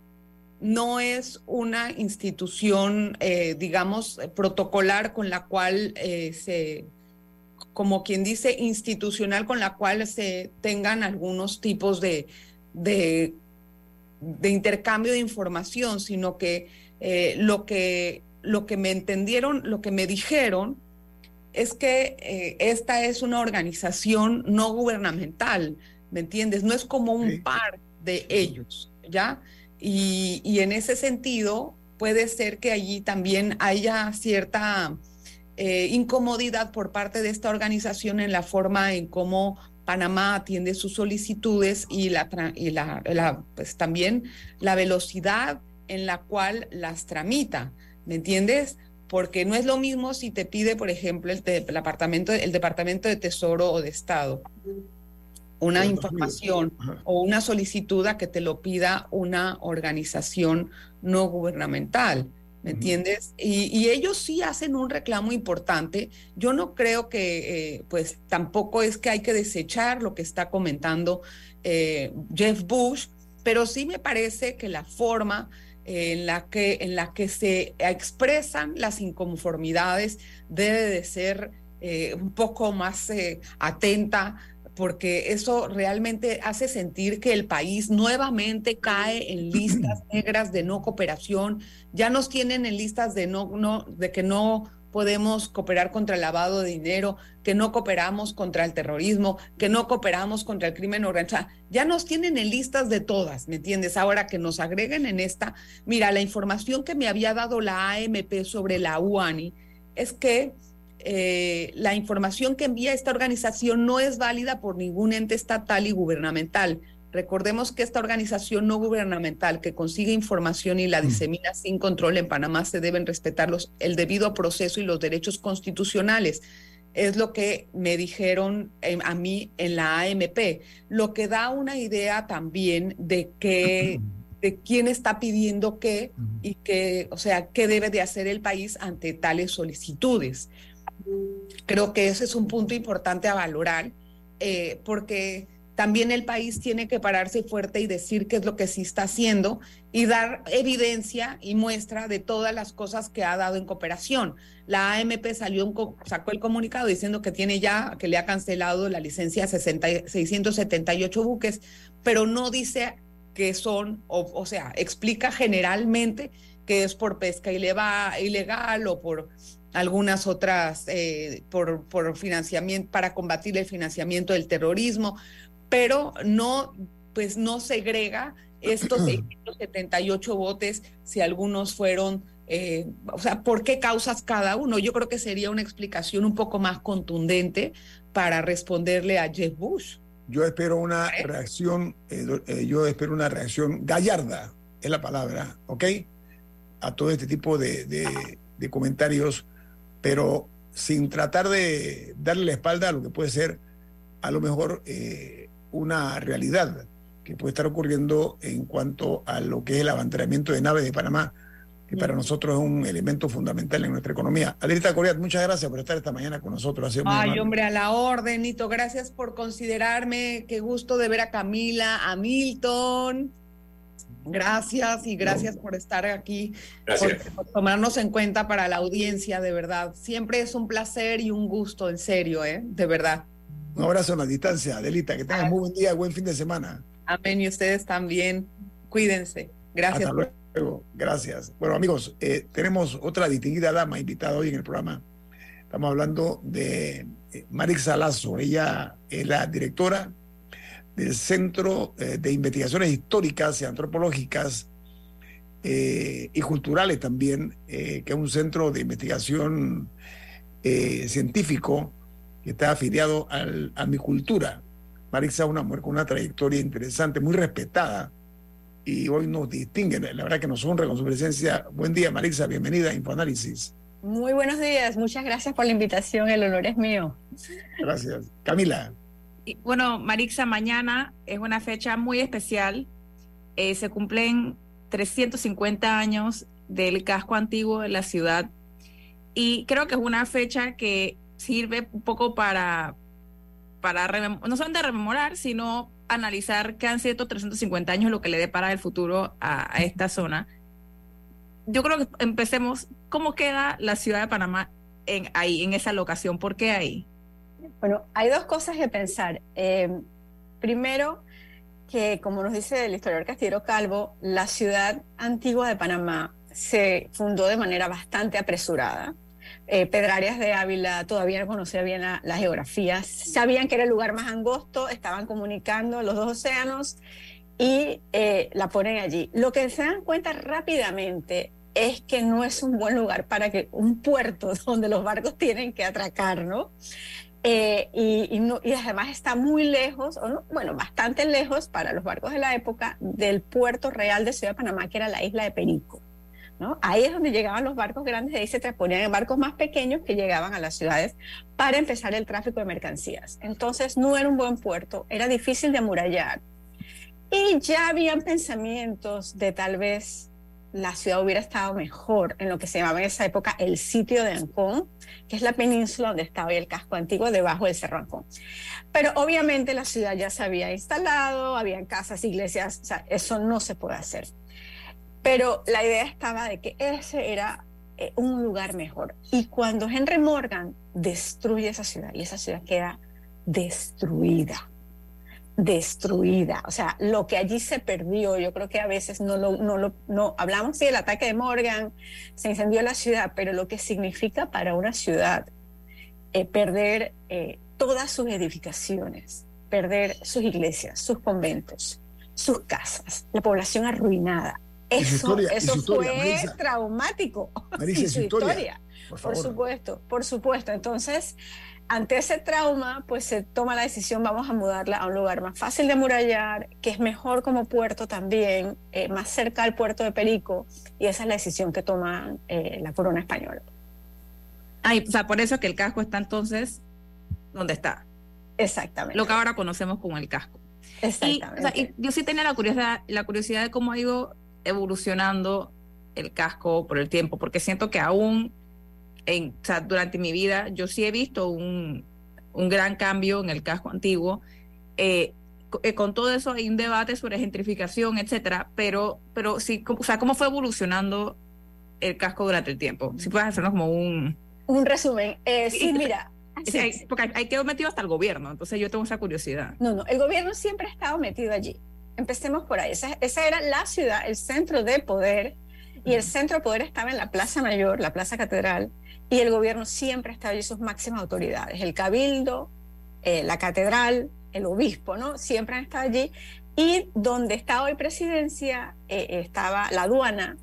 no es una institución, eh, digamos, protocolar con la cual eh, se, como quien dice, institucional con la cual se tengan algunos tipos de, de, intercambio de información, sino que, eh, lo que lo que me entendieron, lo que me dijeron, es que esta es una organización no gubernamental, ¿me entiendes? No es como un par de ellos, ¿ya? Y, en ese sentido, puede ser que allí también haya cierta eh, incomodidad por parte de esta organización en la forma en cómo Panamá atiende sus solicitudes y, la, y la, pues también la velocidad en la cual las tramita, ¿me entiendes? Porque no es lo mismo si te pide, por ejemplo, el, el, apartamento, el Departamento de Tesoro o de Estado una información o una solicitud a que te lo pida una organización no gubernamental. ¿Me entiendes? Y, ellos sí hacen un reclamo importante. Yo no creo que, eh, pues tampoco es que hay que desechar lo que está comentando eh, Jeff Bush, pero sí me parece que la forma en la que, en la que se expresan las inconformidades debe de ser eh, un poco más atenta porque eso realmente hace sentir que el país nuevamente cae en listas *clears throat* negras de no cooperación. Ya nos tienen en listas de no, no, de que no podemos cooperar contra el lavado de dinero, que no cooperamos contra el terrorismo, que no cooperamos contra el crimen organizado. Ya nos tienen en listas de todas, ¿me entiendes? Ahora que nos agreguen en esta, mira, la información que me había dado la AMP sobre la UANI es que eh, la información que envía esta organización no es válida por ningún ente estatal y gubernamental. Recordemos que esta organización no gubernamental que consigue información y la mm. disemina sin control en Panamá se deben respetar los, el debido proceso y los derechos constitucionales. Es lo que me dijeron eh, a mí en la AMP, lo que da una idea también de que *clears throat* de quién está pidiendo qué y qué, o sea, qué debe de hacer el país ante tales solicitudes. Creo que ese es un punto importante a valorar, eh, porque también el país tiene que pararse fuerte y decir qué es lo que sí está haciendo y dar evidencia y muestra de todas las cosas que ha dado en cooperación. La AMP salió sacó el comunicado diciendo que tiene ya, que le ha cancelado la licencia a 678 buques, pero no dice que son, o sea, explica generalmente que es por pesca ilegal o por algunas otras eh, por, por financiamiento, para combatir el financiamiento del terrorismo, pero no, pues no segrega estos *clears throat* 678 botes si algunos fueron, eh, o sea, ¿por qué causas cada uno? Yo creo que sería una explicación un poco más contundente para responderle a Jeff Bush. Yo espero una reacción, eh, yo espero una reacción gallarda, es la palabra, ¿ok? A todo este tipo de, de comentarios pero sin tratar de darle la espalda a lo que puede ser a lo mejor eh, una realidad que puede estar ocurriendo en cuanto a lo que es el abanderamiento de naves de Panamá, que para nosotros es un elemento fundamental en nuestra economía. Adelita Coriat, muchas gracias por estar esta mañana con nosotros. Ay, hombre, a la orden, Nito. Gracias por considerarme. Qué gusto de ver a Camila, a Milton. Gracias y gracias por estar aquí, por, tomarnos en cuenta para la audiencia, de verdad. Siempre es un placer y un gusto, en serio, ¿eh? De verdad. Un abrazo a la distancia, Adelita. Que tengas muy buen día, buen fin de semana. Amén, y ustedes también. Cuídense. Gracias. Hasta luego. Gracias. Bueno, amigos, eh, tenemos otra distinguida dama invitada hoy en el programa. Estamos hablando de eh, Marix Salazo. Ella es la directora del Centro eh, de Investigaciones Históricas y Antropológicas eh, y Culturales también, eh, que es un centro de investigación científico que está afiliado al, a mi cultura. Marisa es una mujer con una trayectoria interesante, muy respetada, y hoy nos distingue. La verdad que nos honra con su presencia. Buen día, Marisa, bienvenida a Infoanálisis. Muy buenos días, muchas gracias por la invitación, el honor es mío. Gracias. Camila bueno, Marixa, mañana es una fecha muy especial. Eh, se cumplen 350 años del casco antiguo de la ciudad y creo que es una fecha que sirve un poco para, para no solamente rememorar, sino analizar que han sido 350 años lo que le depara el futuro a, esta zona, yo creo que empecemos, ¿cómo queda la ciudad de Panamá en, ahí, en esa locación? ¿Por qué ahí? Bueno, hay dos cosas que pensar. Eh, primero, que como nos dice el historiador Castillo Calvo, la ciudad antigua de Panamá se fundó de manera bastante apresurada. Eh, Pedrarias de Ávila todavía no conocía bien la, geografía, sabían que era el lugar más angosto, estaban comunicando los dos océanos y eh, la ponen allí. Lo que se dan cuenta rápidamente es que no es un buen lugar para que un puerto *laughs* donde los barcos tienen que atracar, ¿no? Eh, y, y, además está muy lejos, o no, bueno, bastante lejos para los barcos de la época del puerto real de Ciudad de Panamá, que era la isla de Perico. ¿no? Ahí es donde llegaban los barcos grandes, de ahí se transponían en barcos más pequeños que llegaban a las ciudades para empezar el tráfico de mercancías. Entonces no era un buen puerto, era difícil de amurallar. Y ya habían pensamientos de tal vez la ciudad hubiera estado mejor en lo que se llamaba en esa época el sitio de Ancón, que es la península donde estaba el casco antiguo debajo del Cerro Ancón. Pero obviamente la ciudad ya se había instalado, había casas, iglesias, o sea, eso no se puede hacer. Pero la idea estaba de que ese era eh, un lugar mejor. Y cuando Henry Morgan destruye esa ciudad y esa ciudad queda destruida, destruida. O sea, lo que allí se perdió, yo creo que a veces no lo, no lo, no, hablamos del ataque de Morgan, se incendió la ciudad, pero lo que significa para una ciudad eh, perder eh, todas sus edificaciones, perder sus iglesias, sus conventos, sus casas, la población arruinada. Eso, eso fue traumático. *laughs* Marisa, su historia. por supuesto, por supuesto. Entonces, ante ese trauma, pues se toma la decisión, vamos a mudarla a un lugar más fácil de murallar, que es mejor como puerto también, eh, más cerca al puerto de Perico, y esa es la decisión que toma eh, la corona española. Ay, o sea, por eso que el casco está entonces donde está. Exactamente. Lo que ahora conocemos como el casco. Exactamente. Y, yo sí tenía la curiosidad, la curiosidad de cómo ha ido evolucionando el casco por el tiempo, porque siento que aún en, o sea, durante mi vida yo sí he visto un, un gran cambio en el casco antiguo. Eh, eh, con todo eso hay un debate sobre gentrificación, etcétera, pero, pero sí, o sea, ¿cómo fue evolucionando el casco durante el tiempo? Si puedes hacernos como un... Un resumen. Eh, sí, *laughs* mira. porque hay, quedó metido hasta el gobierno, entonces yo tengo esa curiosidad. No, no, el gobierno siempre ha estado metido allí. Empecemos por ahí. Esa, esa era la ciudad, el centro de poder, y el centro de poder estaba en la Plaza Mayor, la Plaza Catedral, y el gobierno siempre estaba allí sus máximas autoridades, el cabildo, eh, la catedral, el obispo, ¿no? Siempre han estado allí. Y donde está hoy presidencia, eh, estaba la aduana,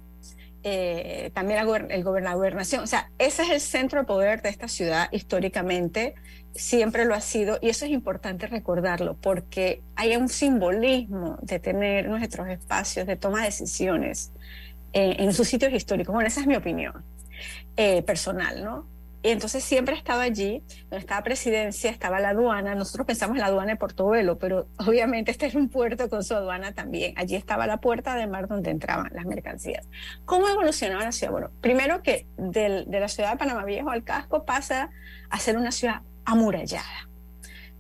eh, también el la gobernación. O sea, ese es el centro de poder de esta ciudad históricamente, siempre lo ha sido, y eso es importante recordarlo, porque hay un simbolismo de tener nuestros espacios de toma de decisiones en sus sitios históricos. Bueno, esa es mi opinión. Eh, personal, ¿no? Y entonces siempre estaba allí, donde estaba presidencia, estaba la aduana. Nosotros pensamos en la aduana de Portobelo, pero *laughs* obviamente este es un puerto con su aduana también. Allí estaba la puerta de mar donde entraban las mercancías. ¿Cómo evolucionaba la ciudad? Bueno, primero que de la ciudad de Panamá Viejo al casco pasa a ser una ciudad amurallada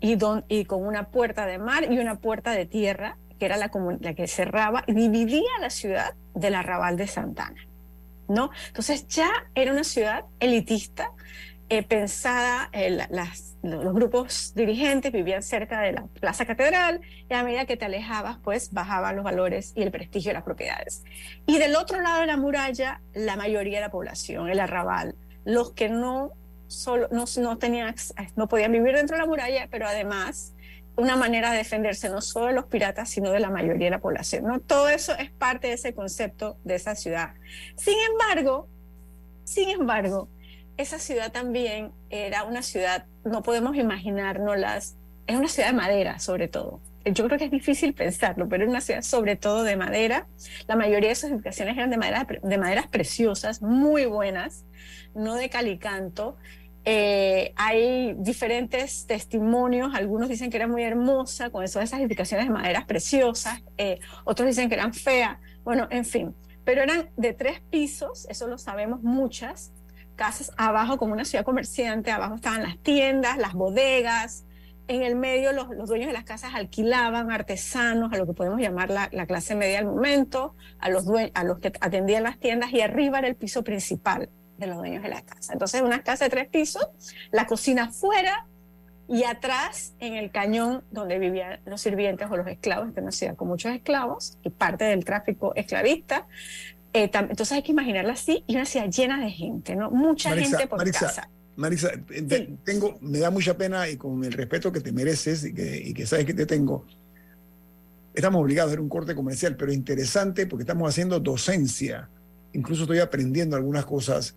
y, con una puerta de mar y una puerta de tierra, que era la, la que cerraba y dividía la ciudad del arrabal de Santana. ¿No? Entonces ya era una ciudad elitista, eh, pensada, en las, los grupos dirigentes vivían cerca de la Plaza Catedral y a medida que te alejabas, pues bajaban los valores y el prestigio de las propiedades. Y del otro lado de la muralla, la mayoría de la población, el arrabal, los que no, solo, no, no, tenían, no podían vivir dentro de la muralla, pero además una manera de defenderse no solo de los piratas, sino de la mayoría de la población. ¿no? Todo eso es parte de ese concepto de esa ciudad. Sin embargo, sin embargo, esa ciudad también era una ciudad, no podemos imaginárnoslas, es una ciudad de madera sobre todo. Yo creo que es difícil pensarlo, pero es una ciudad sobre todo de madera. La mayoría de sus edificaciones eran de, madera, de maderas preciosas, muy buenas, no de calicanto. Eh, hay diferentes testimonios, algunos dicen que era muy hermosa, con eso, esas edificaciones de maderas preciosas, eh, otros dicen que eran feas, bueno, en fin, pero eran de tres pisos, eso lo sabemos muchas, casas abajo como una ciudad comerciante, abajo estaban las tiendas, las bodegas, En el medio los, los dueños de las casas alquilaban artesanos, a lo que podemos llamar la, la clase media al momento, a los, a los que atendían las tiendas y arriba era el piso principal de los dueños de la casa. Entonces, una casa de tres pisos, la cocina afuera y atrás en el cañón donde vivían los sirvientes o los esclavos, que una ciudad con muchos esclavos y parte del tráfico esclavista. Eh, entonces hay que imaginarla así y una ciudad llena de gente, ¿no? Mucha gente por casa. Marisa, eh, tengo, me da mucha pena y con el respeto que te mereces y que, y que sabes que te tengo, estamos obligados a hacer un corte comercial, pero interesante porque estamos haciendo docencia. Incluso estoy aprendiendo algunas cosas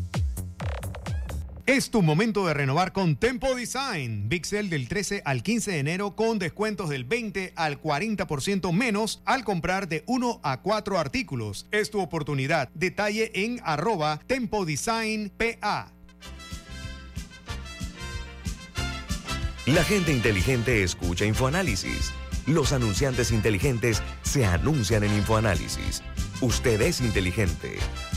Es tu momento de renovar con Tempo Design. Sale del 13 al 15 de enero con descuentos del 20 al 40% menos al comprar de 1 a 4 artículos. Es tu oportunidad. Detalle en arroba Tempo Design PA. La gente inteligente escucha InfoAnálisis. Los anunciantes inteligentes se anuncian en InfoAnálisis. Usted es inteligente.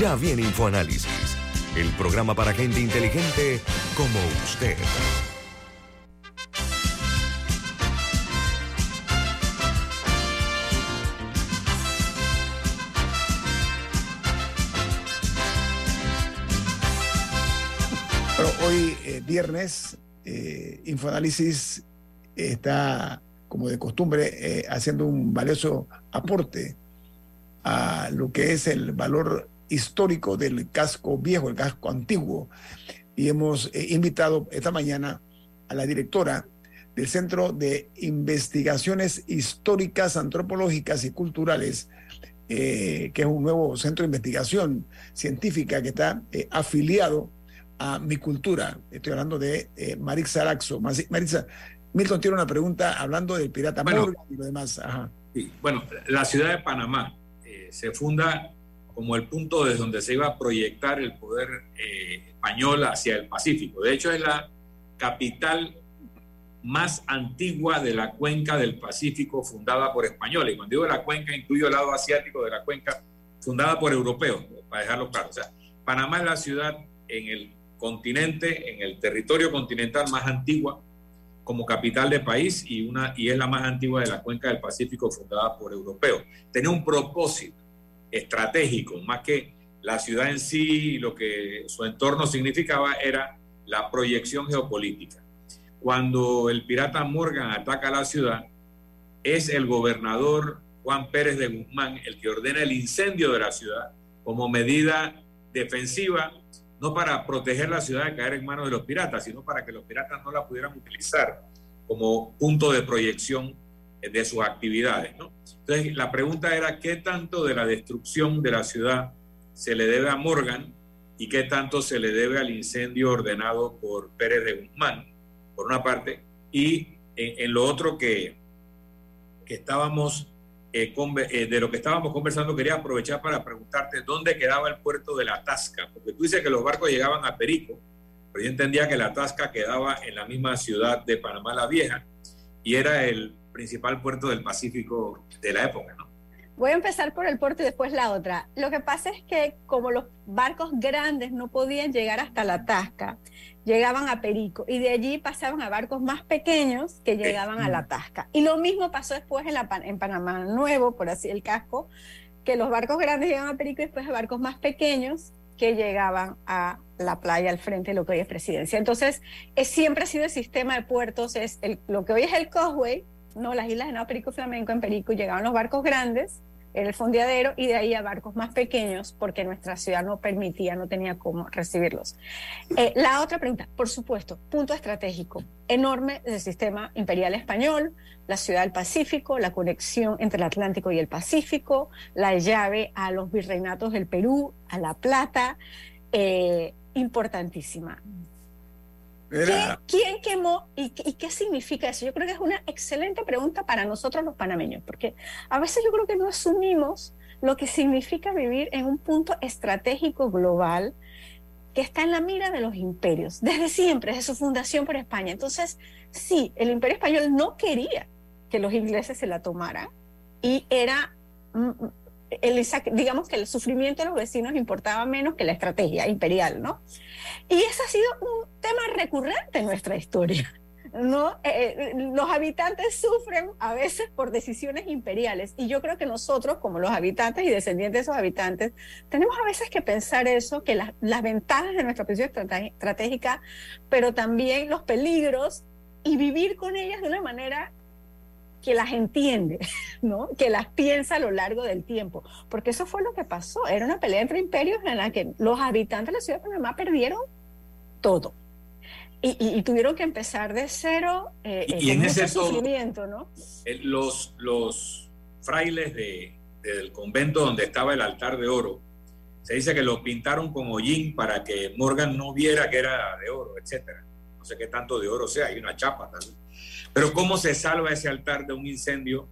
Ya viene InfoAnálisis, el programa para gente inteligente como usted. Hoy, eh, viernes, eh, Infoanálisis está, como de costumbre, eh, haciendo un valioso aporte a lo que es el valor histórico del casco viejo, el casco antiguo. Y hemos eh, invitado esta mañana a la directora del Centro de Investigaciones Históricas, Antropológicas y Culturales, eh, que es un nuevo centro de investigación científica que está eh, afiliado a mi cultura. Estoy hablando de Marisa Araxo. Marisa, Milton tiene una pregunta hablando del pirata bueno, y lo demás. Bueno, la ciudad de Panamá se funda como el punto desde donde se iba a proyectar el poder eh, español hacia el Pacífico. De hecho, es la capital más antigua de la cuenca del Pacífico fundada por españoles. Y cuando digo la cuenca, incluyo el lado asiático de la cuenca fundada por europeos, para dejarlo claro. O sea, Panamá es la ciudad en el continente, en el territorio continental más antigua como capital de país y, una, y es la más antigua de la cuenca del Pacífico fundada por europeos. Tenía un propósito estratégico, más que la ciudad en sí y lo que su entorno significaba era la proyección geopolítica. Cuando el pirata Morgan ataca la ciudad, es el gobernador Juan Pérez de Guzmán el que ordena el incendio de la ciudad como medida defensiva, no para proteger la ciudad de caer en manos de los piratas, sino para que los piratas no la pudieran utilizar como punto de proyección de sus actividades. Entonces, la pregunta era, ¿qué tanto de la destrucción de la ciudad se le debe a Morgan y qué tanto se le debe al incendio ordenado por Pérez de Guzmán, por una parte? Y en, lo otro que, que estábamos, eh, eh, de lo que estábamos conversando, quería aprovechar para preguntarte dónde quedaba el puerto de la Tasca, porque tú dices que los barcos llegaban a Perico, pero yo entendía que la Tasca quedaba en la misma ciudad de Panamá la Vieja y era el principal puerto del Pacífico de la época, ¿no? Voy a empezar por el puerto y después la otra. Lo que pasa es que como los barcos grandes no podían llegar hasta la Tasca, llegaban a Perico y de allí pasaban a barcos más pequeños que llegaban a la Tasca. Y lo mismo pasó después en, la, en Panamá Nuevo, por así el casco, que los barcos grandes llegaban a Perico y después a barcos más pequeños que llegaban a la playa al frente de lo que hoy es presidencia. Entonces, es, siempre ha sido el sistema de puertos, es el, lo que hoy es el Causeway, no las islas de Nuevo Perico Flamenco, en Perico llegaban los barcos grandes, el fondeadero y de ahí a barcos más pequeños porque nuestra ciudad no permitía, no tenía cómo recibirlos. Eh, la otra pregunta, por supuesto, punto estratégico enorme del sistema imperial español, la ciudad del Pacífico, la conexión entre el Atlántico y el Pacífico, la llave a los virreinatos del Perú, a La Plata, eh, importantísima. ¿Quién, quemó y, qué significa eso? Yo creo que es una excelente pregunta para nosotros los panameños, porque a veces yo creo que no asumimos lo que significa vivir en un punto estratégico global que está en la mira de los imperios, desde siempre, desde su fundación por España. Entonces, sí, el imperio español no quería que los ingleses se la tomaran y era mm, el, digamos que el sufrimiento de los vecinos importaba menos que la estrategia imperial, ¿no? Y ese ha sido un tema recurrente en nuestra historia. ¿no? Eh, eh, los habitantes sufren a veces por decisiones imperiales y yo creo que nosotros, como los habitantes y descendientes de esos habitantes, tenemos a veces que pensar eso, que las, las ventajas de nuestra posición estratégica, pero también los peligros y vivir con ellas de una manera que las entiende, *laughs* ¿no? que las piensa a lo largo del tiempo, porque eso fue lo que pasó, era una pelea entre imperios en la que los habitantes de la ciudad de Panamá perdieron todo. Y, tuvieron que empezar de cero eh, y, en ese sufrimiento, ¿no? Los, los frailes de, del convento donde estaba el altar de oro, se dice que lo pintaron con hollín para que Morgan no viera que era de oro, etcétera. No sé qué tanto de oro sea, hay una chapa también. Pero ¿cómo se salva ese altar de un incendio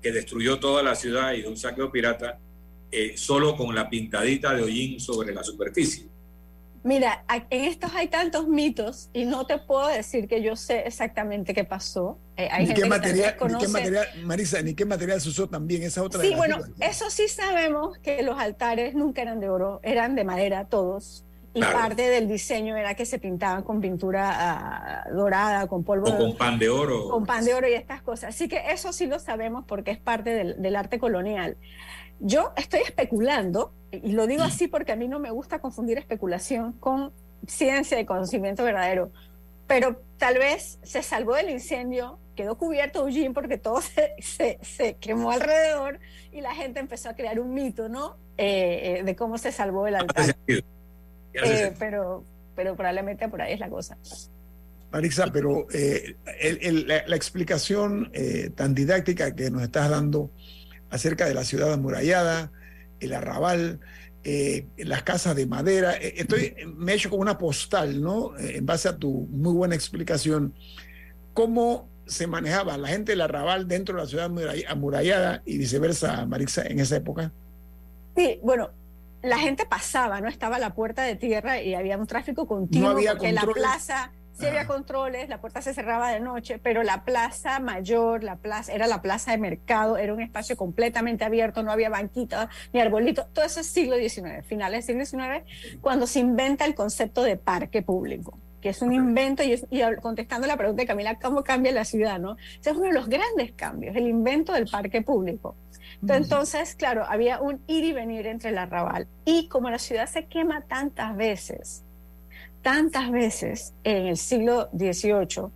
que destruyó toda la ciudad y de un saqueo pirata eh, solo con la pintadita de hollín sobre la superficie? Mira, en estos hay tantos mitos y no te puedo decir que yo sé exactamente qué pasó. Eh, hay ¿Ni, qué material, ni, qué material, Marisa, ni qué material se usó también? Esa otra. Sí, bueno, eso sí sabemos que los altares nunca eran de oro, eran de madera todos. Y parte del diseño era que se pintaban con pintura ah, dorada, con polvo. O con pan de oro. Con pan de oro y estas cosas. Así que eso sí lo sabemos porque es parte del, arte colonial. Yo estoy especulando, y lo digo así porque a mí no me gusta confundir especulación con ciencia y conocimiento verdadero, pero tal vez se salvó del incendio, quedó cubierto Eugene porque todo *laughs* se, se, quemó alrededor y la gente empezó a crear un mito, ¿no? Eh, eh, de cómo se salvó el altar. Eh, pero, pero probablemente por ahí es la cosa. Marisa, pero eh, la, explicación eh, tan didáctica que nos estás dando acerca de la ciudad amurallada, el arrabal, las casas de madera, estoy, me he hecho como una postal, ¿no? en base a tu muy buena explicación, ¿cómo se manejaba la gente del arrabal dentro de la ciudad amurallada y viceversa, Marisa, en esa época? Sí, bueno, la gente pasaba, no estaba la puerta de tierra y había un tráfico continuo no había porque la plaza sí había controles, la puerta se cerraba de noche, pero la plaza mayor, la plaza era la plaza de mercado, era un espacio completamente abierto, no había banquitas ni arbolitos, todo eso es siglo XIX, finales del siglo XIX, cuando se inventa el concepto de parque público que es un invento, y, y, contestando la pregunta de Camila, ¿cómo cambia la ciudad? ¿no? Ese es uno de los grandes cambios, el invento del parque público. Entonces, claro, había un ir y venir entre el arrabal. Y como la ciudad se quema tantas veces, tantas veces en el siglo XVIII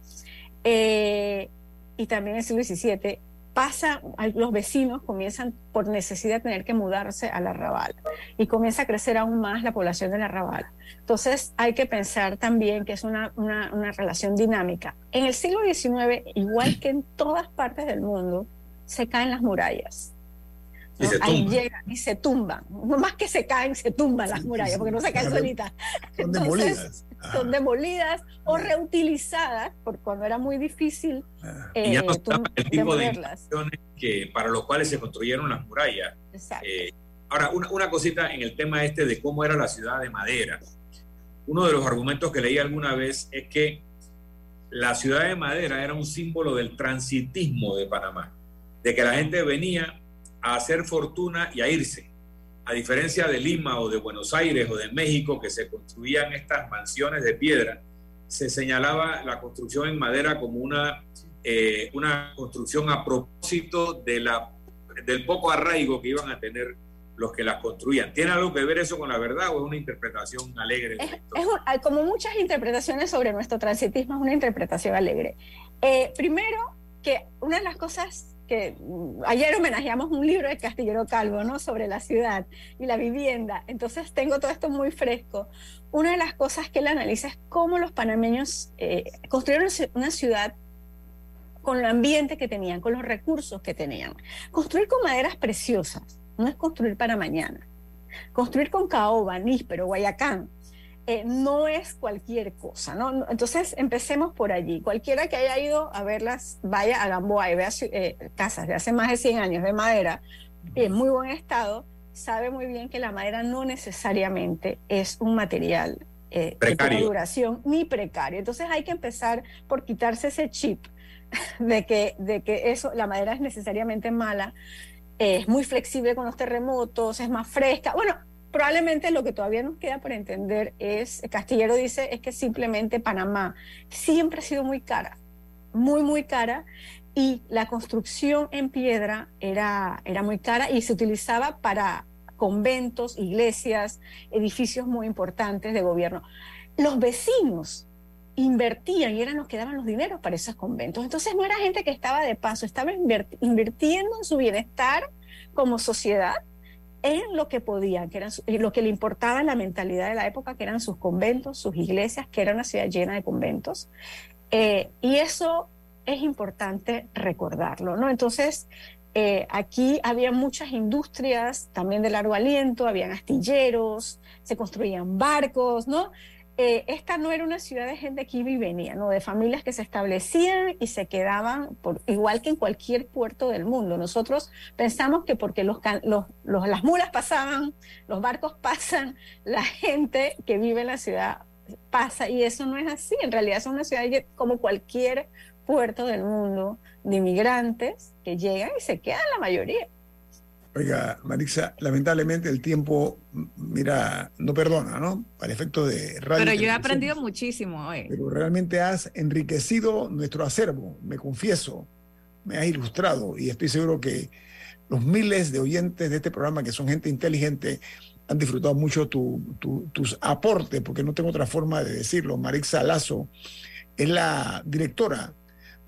eh, y también en el siglo XVII, pasa, los vecinos comienzan por necesidad de tener que mudarse al arrabal y comienza a crecer aún más la población del arrabal. Entonces hay que pensar también que es una, una, una relación dinámica. En el siglo XIX, igual que en todas partes del mundo, se caen las murallas Ahí llegan y se tumban. No más que se caen, se tumban las murallas, porque no se caen solitas. Son demolidas. Son demolidas o reutilizadas, por cuando era muy difícil eh, y ya no el tipo de que para los cuales se construyeron las murallas. Eh, ahora, una, una cosita en el tema este de cómo era la ciudad de madera. Uno de los argumentos que leí alguna vez es que la ciudad de madera era un símbolo del transitismo de Panamá, de que la gente venía a hacer fortuna y a irse. A diferencia de Lima o de Buenos Aires o de México, que se construían estas mansiones de piedra, se señalaba la construcción en madera como una, eh, una construcción a propósito de la, del poco arraigo que iban a tener los que las construían. ¿Tiene algo que ver eso con la verdad o es una interpretación alegre? Es, es como muchas interpretaciones sobre nuestro transitismo, es una interpretación alegre. Eh, primero, que una de las cosas que mm, ayer homenajeamos un libro de Castillero Calvo, ¿no? Sobre la ciudad y la vivienda. Entonces tengo todo esto muy fresco. Una de las cosas que él analiza es cómo los panameños eh, construyeron una ciudad con el ambiente que tenían, con los recursos que tenían. Construir con maderas preciosas no es construir para mañana. Construir con caoba, níspero, guayacán, eh, no es cualquier cosa, ¿no? Entonces, empecemos por allí. Cualquiera que haya ido a verlas, vaya a Gamboa y vea eh, casas de hace más de 100 años de madera en muy buen estado, sabe muy bien que la madera no necesariamente es un material eh, de duración ni precario. Entonces, hay que empezar por quitarse ese chip *laughs* de que, de que eso, la madera es necesariamente mala. Es muy flexible con los terremotos, es más fresca. Bueno, probablemente lo que todavía nos queda por entender es, Castillero dice, es que simplemente Panamá siempre ha sido muy cara, muy, muy cara, y la construcción en piedra era, era muy cara y se utilizaba para conventos, iglesias, edificios muy importantes de gobierno. Los vecinos invertían y eran los que daban los dineros para esos conventos. Entonces no era gente que estaba de paso, estaba invirtiendo en su bienestar como sociedad en lo que podían, que eran lo que le importaba la mentalidad de la época, que eran sus conventos, sus iglesias, que era una ciudad llena de conventos. Eh, y eso es importante recordarlo, ¿no? Entonces, eh, aquí había muchas industrias también de largo aliento, habían astilleros, se construían barcos, ¿no? Eh, esta no era una ciudad de gente que iba ¿no? de familias que se establecían y se quedaban, por, igual que en cualquier puerto del mundo. Nosotros pensamos que porque los, los, las mulas pasaban, los barcos *laughs* pasan, la gente que vive en la ciudad pasa, y eso no es así. En realidad es una ciudad como cualquier puerto del mundo de inmigrantes que llegan y se quedan la mayoría. Oiga, Marisa, lamentablemente el tiempo, mira, no perdona, ¿no? Para efecto de radio. Pero yo he aprendido muchísimo hoy. Pero realmente has enriquecido nuestro acervo, me confieso, me has ilustrado y estoy seguro que los miles de oyentes de este programa, que son gente inteligente, han disfrutado mucho tus aportes, porque no tengo otra forma de decirlo. Marisa Lazo es la directora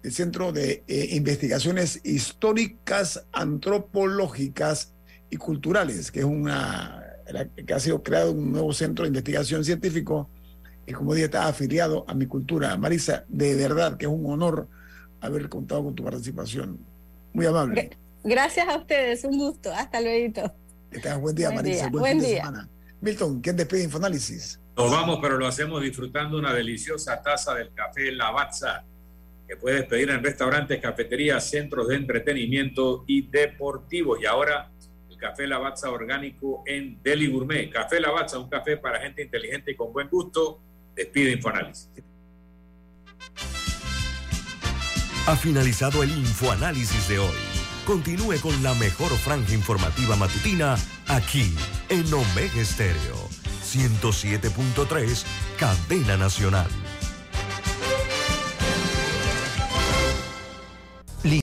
el Centro de eh, Investigaciones Históricas, Antropológicas y Culturales, que es una que ha sido creado un nuevo centro de investigación científico y como dije está afiliado a mi cultura. Marisa, de verdad que es un honor haber contado con tu participación. Muy amable. Gracias a ustedes, un gusto. Hasta luego. Que tengas buen día, Marisa. Buen, día. Milton, ¿quién despide Infoanálisis? Nos vamos, pero lo hacemos disfrutando una deliciosa taza del café Lavazza que puedes pedir en restaurantes, cafeterías, centros de entretenimiento y deportivos. Y ahora el café Lavazza orgánico en Deli Gourmet. Café Lavazza, un café para gente inteligente y con buen gusto. Despide Infoanálisis. Ha finalizado el Infoanálisis de hoy. Continúe con la mejor franja informativa matutina aquí en Omega Estéreo 107.3, Cadena Nacional.